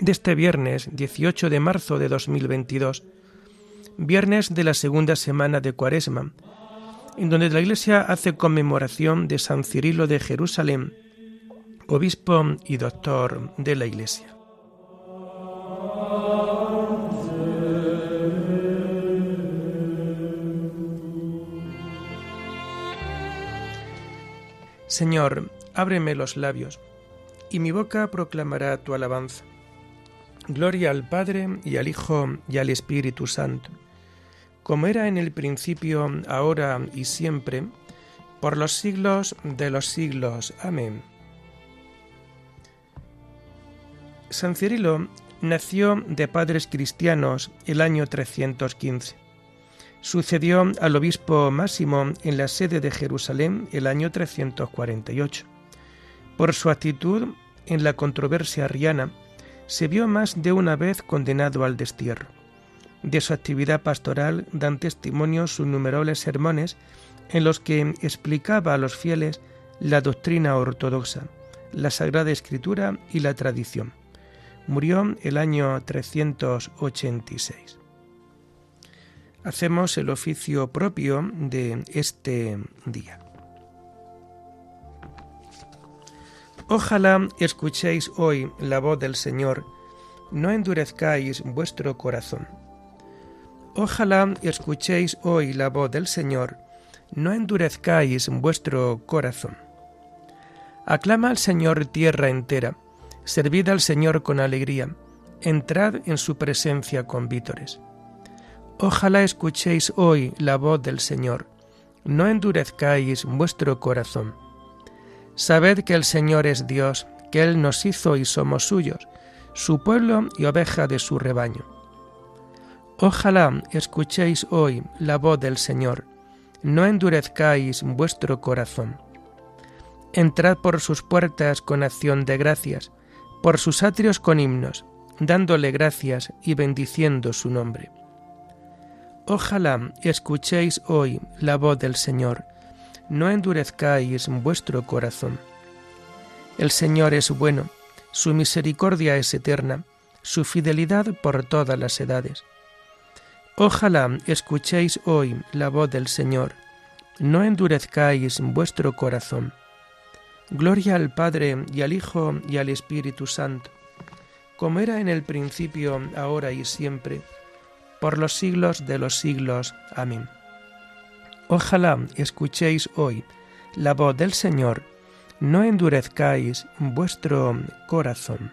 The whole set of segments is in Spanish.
de este viernes 18 de marzo de 2022, viernes de la segunda semana de Cuaresma, en donde la Iglesia hace conmemoración de San Cirilo de Jerusalén, obispo y doctor de la Iglesia. Señor, ábreme los labios, y mi boca proclamará tu alabanza. Gloria al Padre y al Hijo y al Espíritu Santo, como era en el principio, ahora y siempre, por los siglos de los siglos. Amén. San Cirilo nació de padres cristianos el año 315. Sucedió al obispo Máximo en la sede de Jerusalén el año 348. Por su actitud en la controversia arriana, se vio más de una vez condenado al destierro. De su actividad pastoral dan testimonio sus innumerables sermones en los que explicaba a los fieles la doctrina ortodoxa, la Sagrada Escritura y la tradición. Murió el año 386. Hacemos el oficio propio de este día. Ojalá escuchéis hoy la voz del Señor, no endurezcáis vuestro corazón. Ojalá escuchéis hoy la voz del Señor, no endurezcáis vuestro corazón. Aclama al Señor tierra entera, servid al Señor con alegría, entrad en su presencia con vítores. Ojalá escuchéis hoy la voz del Señor, no endurezcáis vuestro corazón. Sabed que el Señor es Dios, que Él nos hizo y somos suyos, su pueblo y oveja de su rebaño. Ojalá escuchéis hoy la voz del Señor, no endurezcáis vuestro corazón. Entrad por sus puertas con acción de gracias, por sus atrios con himnos, dándole gracias y bendiciendo su nombre. Ojalá escuchéis hoy la voz del Señor, no endurezcáis vuestro corazón. El Señor es bueno, su misericordia es eterna, su fidelidad por todas las edades. Ojalá escuchéis hoy la voz del Señor, no endurezcáis vuestro corazón. Gloria al Padre y al Hijo y al Espíritu Santo, como era en el principio, ahora y siempre, por los siglos de los siglos. Amén. Ojalá escuchéis hoy la voz del Señor, no endurezcáis vuestro corazón.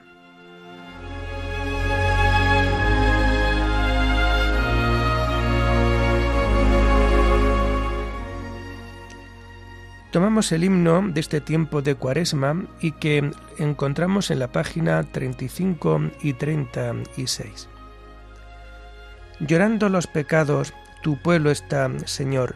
Tomamos el himno de este tiempo de Cuaresma y que encontramos en la página 35 y 36. Llorando los pecados, tu pueblo está, Señor,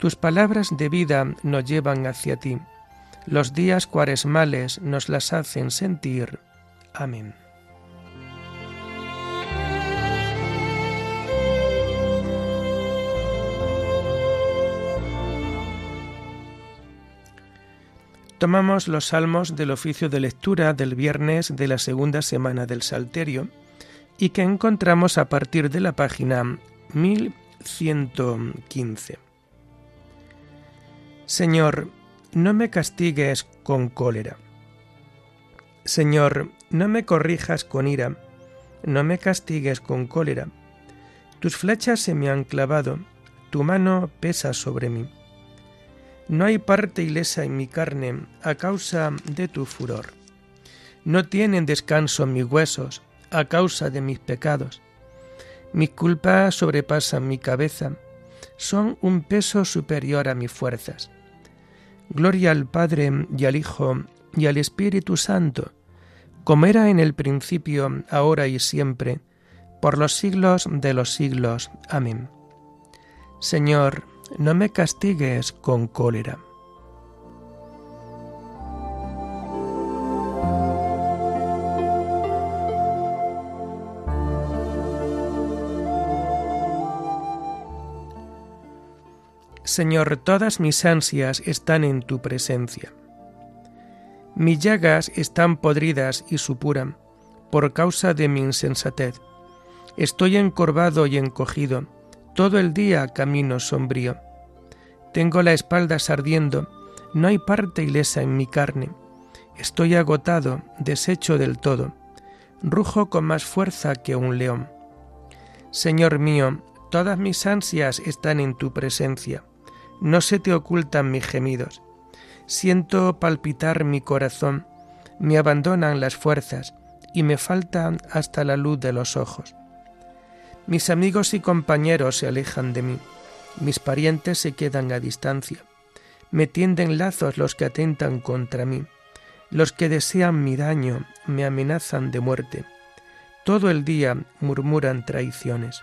Tus palabras de vida nos llevan hacia ti. Los días cuaresmales nos las hacen sentir. Amén. Tomamos los salmos del oficio de lectura del viernes de la segunda semana del Salterio y que encontramos a partir de la página 1115. Señor, no me castigues con cólera. Señor, no me corrijas con ira, no me castigues con cólera. Tus flechas se me han clavado, tu mano pesa sobre mí. No hay parte ilesa en mi carne a causa de tu furor. No tienen descanso mis huesos a causa de mis pecados. Mis culpas sobrepasan mi cabeza, son un peso superior a mis fuerzas. Gloria al Padre y al Hijo y al Espíritu Santo, como era en el principio, ahora y siempre, por los siglos de los siglos. Amén. Señor, no me castigues con cólera. Señor, todas mis ansias están en tu presencia. Mis llagas están podridas y supuran por causa de mi insensatez. Estoy encorvado y encogido, todo el día camino sombrío. Tengo la espalda ardiendo, no hay parte ilesa en mi carne. Estoy agotado, deshecho del todo. Rujo con más fuerza que un león. Señor mío, todas mis ansias están en tu presencia no se te ocultan mis gemidos. Siento palpitar mi corazón, me abandonan las fuerzas y me faltan hasta la luz de los ojos. Mis amigos y compañeros se alejan de mí, mis parientes se quedan a distancia, me tienden lazos los que atentan contra mí, los que desean mi daño me amenazan de muerte, todo el día murmuran traiciones.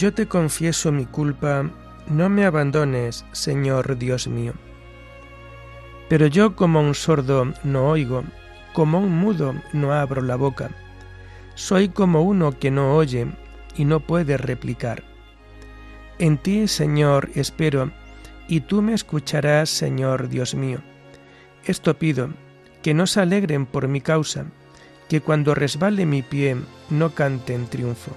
Yo te confieso mi culpa, no me abandones, Señor Dios mío. Pero yo como un sordo no oigo, como un mudo no abro la boca. Soy como uno que no oye y no puede replicar. En ti, Señor, espero, y tú me escucharás, Señor Dios mío. Esto pido, que no se alegren por mi causa, que cuando resbale mi pie no cante en triunfo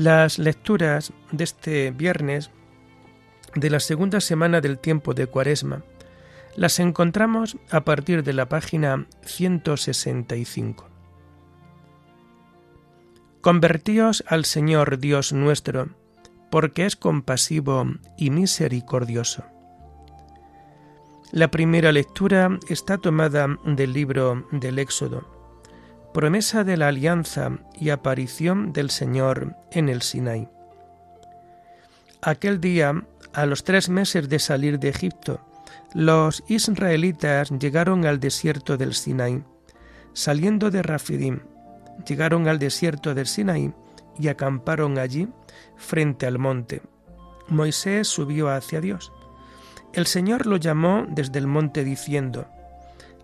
Las lecturas de este viernes de la segunda semana del tiempo de Cuaresma las encontramos a partir de la página 165. Convertíos al Señor Dios nuestro, porque es compasivo y misericordioso. La primera lectura está tomada del libro del Éxodo promesa de la alianza y aparición del Señor en el Sinai. Aquel día, a los tres meses de salir de Egipto, los israelitas llegaron al desierto del Sinai. Saliendo de Rafidim, llegaron al desierto del Sinai y acamparon allí frente al monte. Moisés subió hacia Dios. El Señor lo llamó desde el monte diciendo,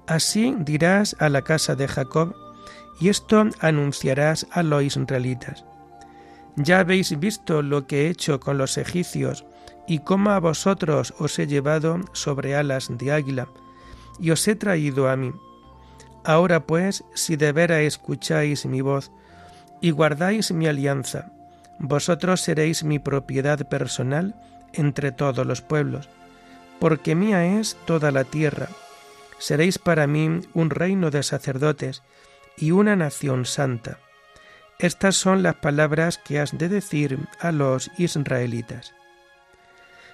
Así dirás a la casa de Jacob, y esto anunciarás a los israelitas. Ya habéis visto lo que he hecho con los egipcios, y cómo a vosotros os he llevado sobre alas de águila, y os he traído a mí. Ahora pues, si de veras escucháis mi voz, y guardáis mi alianza, vosotros seréis mi propiedad personal entre todos los pueblos, porque mía es toda la tierra. Seréis para mí un reino de sacerdotes y una nación santa. Estas son las palabras que has de decir a los israelitas.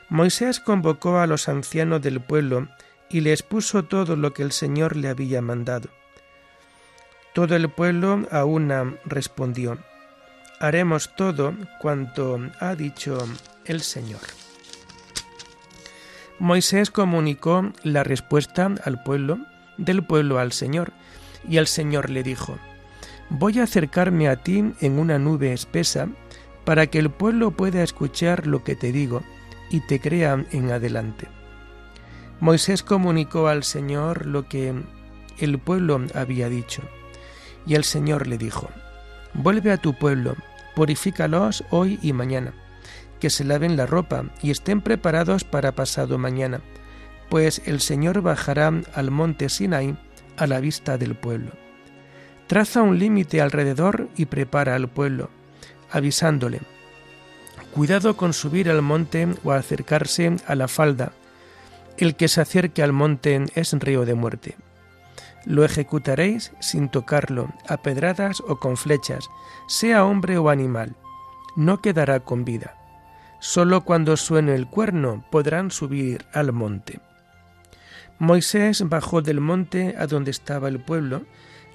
Moisés convocó a los ancianos del pueblo y les puso todo lo que el Señor le había mandado. Todo el pueblo a una respondió, haremos todo cuanto ha dicho el Señor. Moisés comunicó la respuesta al pueblo, del pueblo al Señor, y el Señor le dijo, Voy a acercarme a ti en una nube espesa, para que el pueblo pueda escuchar lo que te digo y te crea en adelante. Moisés comunicó al Señor lo que el pueblo había dicho. Y el Señor le dijo, Vuelve a tu pueblo, purifícalos hoy y mañana, que se laven la ropa y estén preparados para pasado mañana, pues el Señor bajará al monte Sinai a la vista del pueblo. Traza un límite alrededor y prepara al pueblo, avisándole, Cuidado con subir al monte o acercarse a la falda, el que se acerque al monte es río de muerte. Lo ejecutaréis sin tocarlo, a pedradas o con flechas, sea hombre o animal. No quedará con vida. Solo cuando suene el cuerno podrán subir al monte. Moisés bajó del monte a donde estaba el pueblo,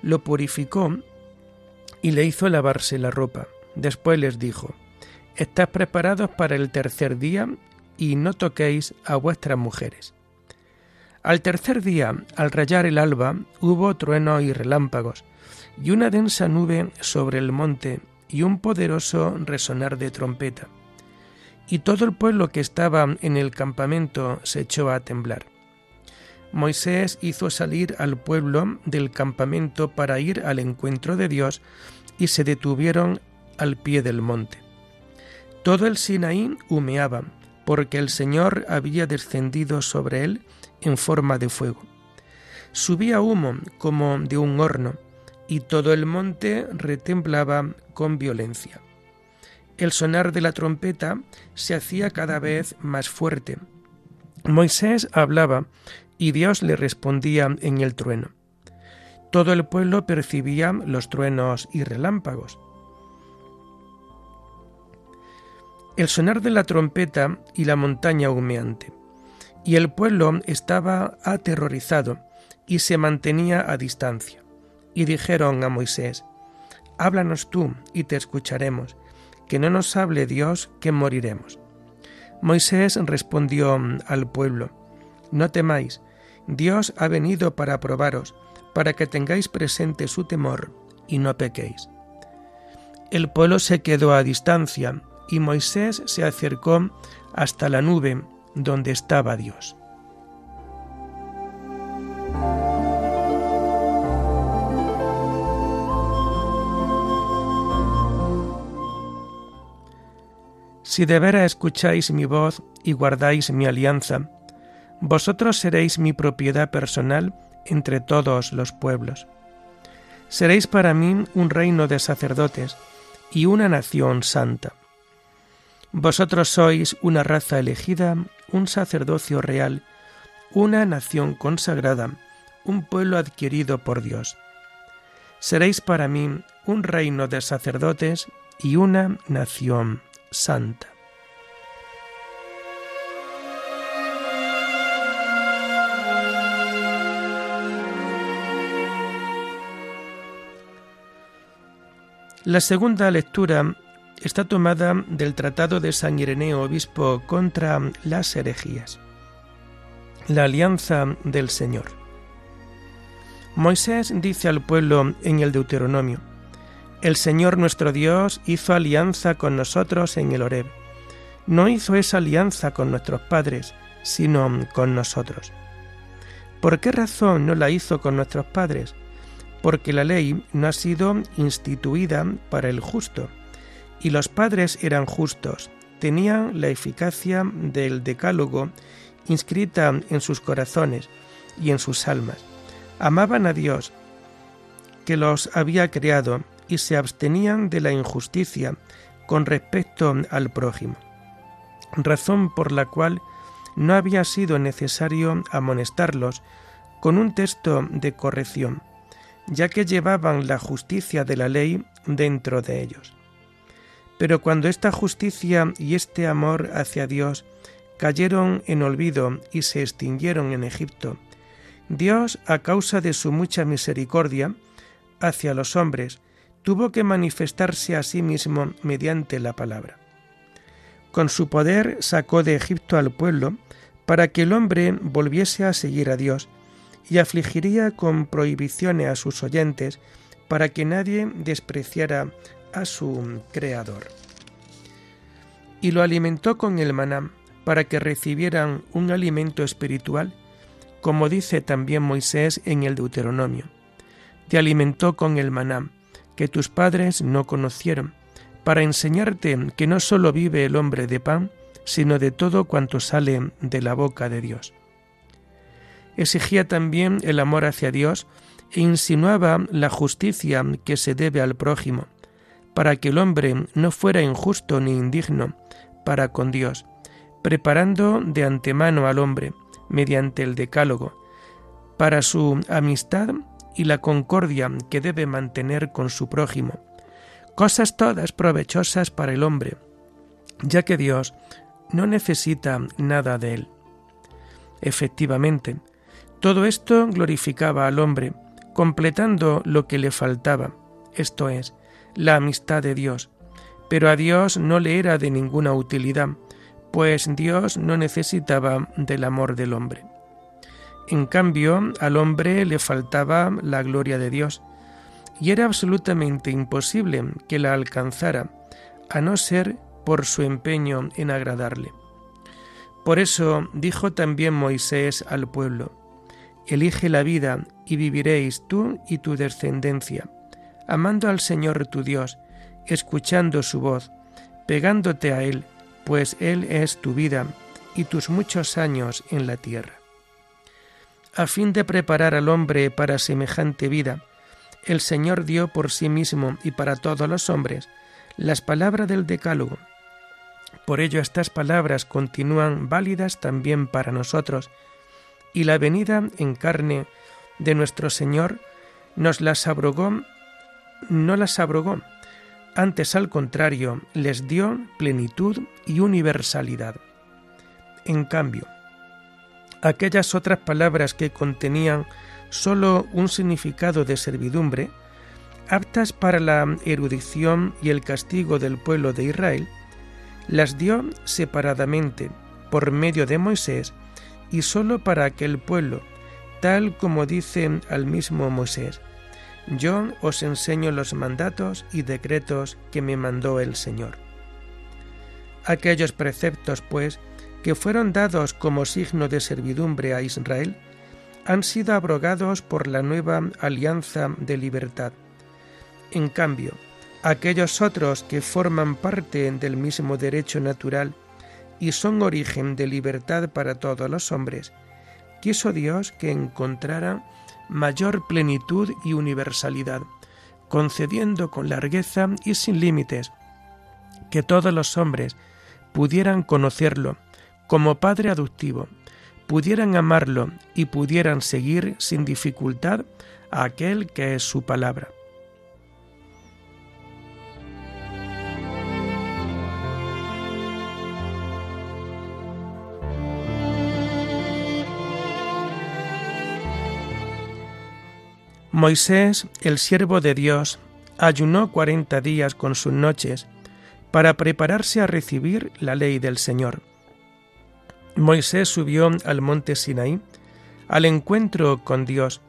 lo purificó y le hizo lavarse la ropa. Después les dijo, Estás preparados para el tercer día y no toquéis a vuestras mujeres. Al tercer día, al rayar el alba, hubo truenos y relámpagos, y una densa nube sobre el monte, y un poderoso resonar de trompeta. Y todo el pueblo que estaba en el campamento se echó a temblar. Moisés hizo salir al pueblo del campamento para ir al encuentro de Dios, y se detuvieron al pie del monte. Todo el Sinaí humeaba, porque el Señor había descendido sobre él en forma de fuego. Subía humo como de un horno, y todo el monte retemblaba con violencia. El sonar de la trompeta se hacía cada vez más fuerte. Moisés hablaba y Dios le respondía en el trueno. Todo el pueblo percibía los truenos y relámpagos. El sonar de la trompeta y la montaña humeante y el pueblo estaba aterrorizado y se mantenía a distancia. Y dijeron a Moisés, Háblanos tú y te escucharemos, que no nos hable Dios que moriremos. Moisés respondió al pueblo, No temáis, Dios ha venido para probaros, para que tengáis presente su temor y no pequéis. El pueblo se quedó a distancia y Moisés se acercó hasta la nube donde estaba Dios. Si de veras escucháis mi voz y guardáis mi alianza, vosotros seréis mi propiedad personal entre todos los pueblos. Seréis para mí un reino de sacerdotes y una nación santa. Vosotros sois una raza elegida, un sacerdocio real, una nación consagrada, un pueblo adquirido por Dios. Seréis para mí un reino de sacerdotes y una nación santa. La segunda lectura está tomada del Tratado de San Ireneo Obispo contra las herejías. La alianza del Señor. Moisés dice al pueblo en el Deuteronomio, El Señor nuestro Dios hizo alianza con nosotros en el Horeb. No hizo esa alianza con nuestros padres, sino con nosotros. ¿Por qué razón no la hizo con nuestros padres? Porque la ley no ha sido instituida para el justo, y los padres eran justos, tenían la eficacia del decálogo inscrita en sus corazones y en sus almas. Amaban a Dios, que los había creado, y se abstenían de la injusticia con respecto al prójimo, razón por la cual no había sido necesario amonestarlos con un texto de corrección, ya que llevaban la justicia de la ley dentro de ellos. Pero cuando esta justicia y este amor hacia Dios cayeron en olvido y se extinguieron en Egipto, Dios, a causa de su mucha misericordia hacia los hombres, tuvo que manifestarse a sí mismo mediante la palabra. Con su poder sacó de Egipto al pueblo para que el hombre volviese a seguir a Dios y afligiría con prohibiciones a sus oyentes para que nadie despreciara a su Creador. Y lo alimentó con el maná para que recibieran un alimento espiritual, como dice también Moisés en el Deuteronomio. Te alimentó con el maná, que tus padres no conocieron, para enseñarte que no sólo vive el hombre de pan, sino de todo cuanto sale de la boca de Dios. Exigía también el amor hacia Dios e insinuaba la justicia que se debe al prójimo, para que el hombre no fuera injusto ni indigno para con Dios, preparando de antemano al hombre, mediante el decálogo, para su amistad y la concordia que debe mantener con su prójimo, cosas todas provechosas para el hombre, ya que Dios no necesita nada de él. Efectivamente, todo esto glorificaba al hombre, completando lo que le faltaba, esto es, la amistad de Dios. Pero a Dios no le era de ninguna utilidad, pues Dios no necesitaba del amor del hombre. En cambio, al hombre le faltaba la gloria de Dios, y era absolutamente imposible que la alcanzara, a no ser por su empeño en agradarle. Por eso dijo también Moisés al pueblo, Elige la vida y viviréis tú y tu descendencia, amando al Señor tu Dios, escuchando su voz, pegándote a Él, pues Él es tu vida y tus muchos años en la tierra. A fin de preparar al hombre para semejante vida, el Señor dio por sí mismo y para todos los hombres las palabras del Decálogo. Por ello estas palabras continúan válidas también para nosotros, y la venida en carne de nuestro Señor nos las abrogó, no las abrogó, antes al contrario, les dio plenitud y universalidad. En cambio, aquellas otras palabras que contenían sólo un significado de servidumbre, aptas para la erudición y el castigo del pueblo de Israel, las dio separadamente por medio de Moisés y sólo para aquel pueblo, tal como dice al mismo Moisés, yo os enseño los mandatos y decretos que me mandó el Señor. Aquellos preceptos, pues, que fueron dados como signo de servidumbre a Israel, han sido abrogados por la nueva alianza de libertad. En cambio, aquellos otros que forman parte del mismo derecho natural y son origen de libertad para todos los hombres, quiso Dios que encontrara mayor plenitud y universalidad, concediendo con largueza y sin límites que todos los hombres pudieran conocerlo como Padre adoptivo, pudieran amarlo y pudieran seguir sin dificultad a aquel que es su palabra. Moisés, el siervo de Dios, ayunó cuarenta días con sus noches para prepararse a recibir la ley del Señor. Moisés subió al monte Sinaí al encuentro con Dios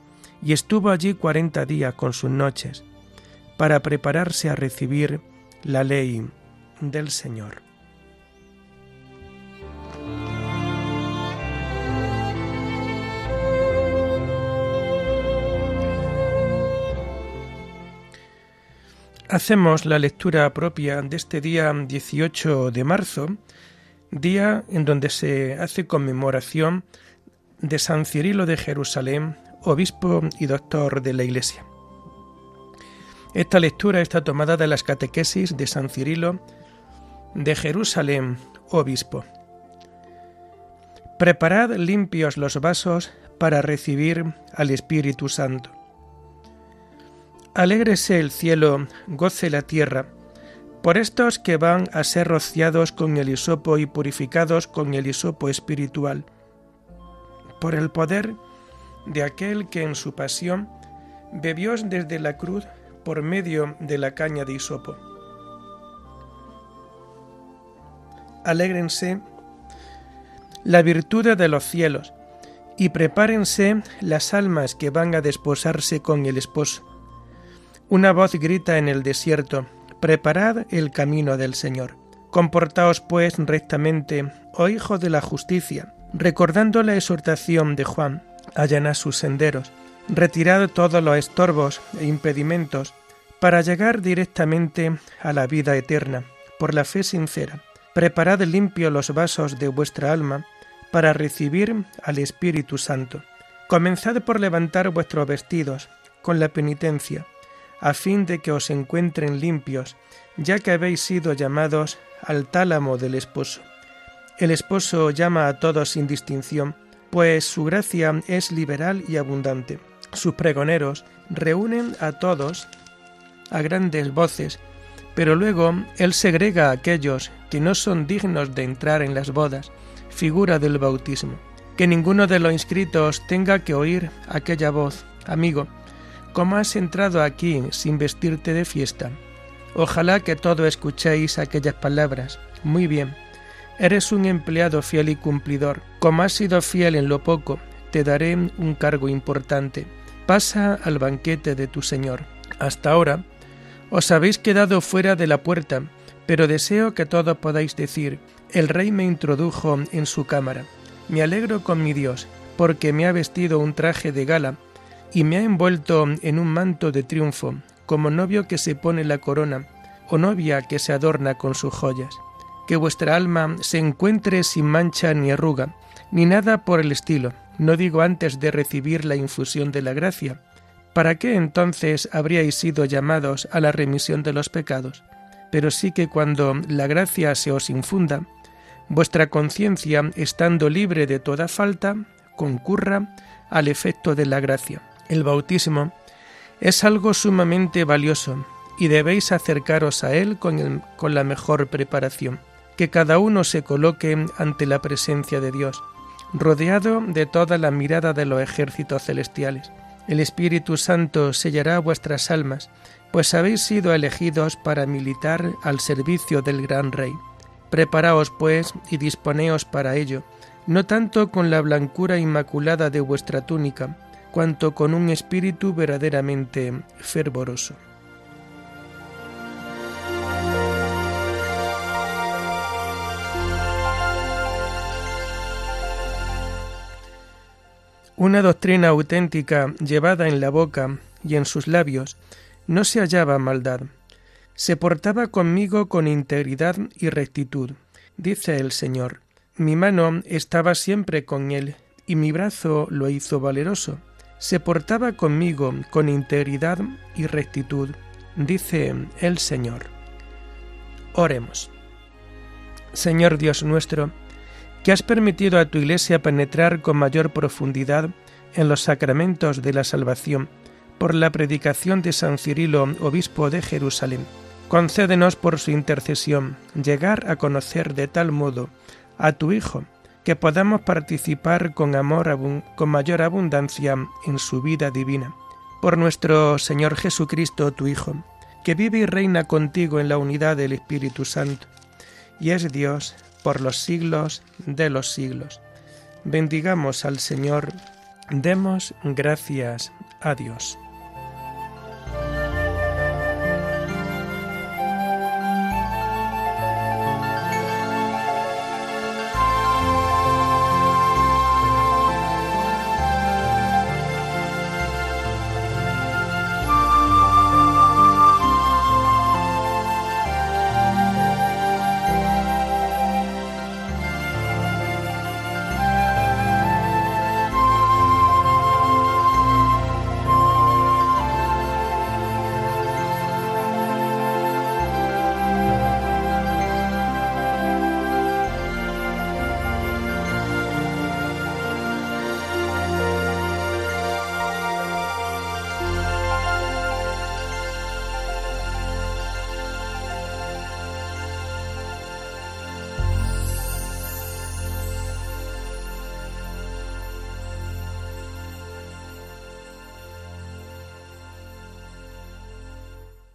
y estuvo allí cuarenta días con sus noches para prepararse a recibir la ley del Señor. Hacemos la lectura propia de este día 18 de marzo, día en donde se hace conmemoración de San Cirilo de Jerusalén, obispo y doctor de la Iglesia. Esta lectura está tomada de las catequesis de San Cirilo de Jerusalén, obispo. Preparad limpios los vasos para recibir al Espíritu Santo. Alégrese el cielo, goce la tierra, por estos que van a ser rociados con el hisopo y purificados con el hisopo espiritual, por el poder de aquel que en su pasión bebió desde la cruz por medio de la caña de hisopo. Alégrense la virtud de los cielos y prepárense las almas que van a desposarse con el esposo. Una voz grita en el desierto, Preparad el camino del Señor. Comportaos pues rectamente, oh Hijo de la justicia, recordando la exhortación de Juan, allanad sus senderos, retirad todos los estorbos e impedimentos, para llegar directamente a la vida eterna, por la fe sincera. Preparad limpio los vasos de vuestra alma, para recibir al Espíritu Santo. Comenzad por levantar vuestros vestidos, con la penitencia, a fin de que os encuentren limpios, ya que habéis sido llamados al tálamo del esposo. El esposo llama a todos sin distinción, pues su gracia es liberal y abundante. Sus pregoneros reúnen a todos a grandes voces, pero luego él segrega a aquellos que no son dignos de entrar en las bodas, figura del bautismo. Que ninguno de los inscritos tenga que oír aquella voz, amigo, ¿cómo has entrado aquí sin vestirte de fiesta? Ojalá que todos escuchéis aquellas palabras. Muy bien. Eres un empleado fiel y cumplidor. Como has sido fiel en lo poco, te daré un cargo importante. Pasa al banquete de tu Señor. Hasta ahora os habéis quedado fuera de la puerta, pero deseo que todos podáis decir, el Rey me introdujo en su cámara. Me alegro con mi Dios, porque me ha vestido un traje de gala y me ha envuelto en un manto de triunfo, como novio que se pone la corona, o novia que se adorna con sus joyas. Que vuestra alma se encuentre sin mancha ni arruga, ni nada por el estilo, no digo antes de recibir la infusión de la gracia. ¿Para qué entonces habríais sido llamados a la remisión de los pecados? Pero sí que cuando la gracia se os infunda, vuestra conciencia, estando libre de toda falta, concurra al efecto de la gracia el bautismo es algo sumamente valioso y debéis acercaros a él con, con la mejor preparación. Que cada uno se coloque ante la presencia de Dios, rodeado de toda la mirada de los ejércitos celestiales. El Espíritu Santo sellará vuestras almas, pues habéis sido elegidos para militar al servicio del gran Rey. Preparaos, pues, y disponeos para ello, no tanto con la blancura inmaculada de vuestra túnica, cuanto con un espíritu verdaderamente fervoroso. Una doctrina auténtica llevada en la boca y en sus labios no se hallaba maldad. Se portaba conmigo con integridad y rectitud, dice el Señor. Mi mano estaba siempre con él y mi brazo lo hizo valeroso se portaba conmigo con integridad y rectitud, dice el Señor. Oremos. Señor Dios nuestro, que has permitido a tu Iglesia penetrar con mayor profundidad en los sacramentos de la salvación por la predicación de San Cirilo, obispo de Jerusalén. Concédenos por su intercesión llegar a conocer de tal modo a tu Hijo, que podamos participar con amor, con mayor abundancia en su vida divina. Por nuestro Señor Jesucristo, tu Hijo, que vive y reina contigo en la unidad del Espíritu Santo, y es Dios por los siglos de los siglos. Bendigamos al Señor, demos gracias a Dios.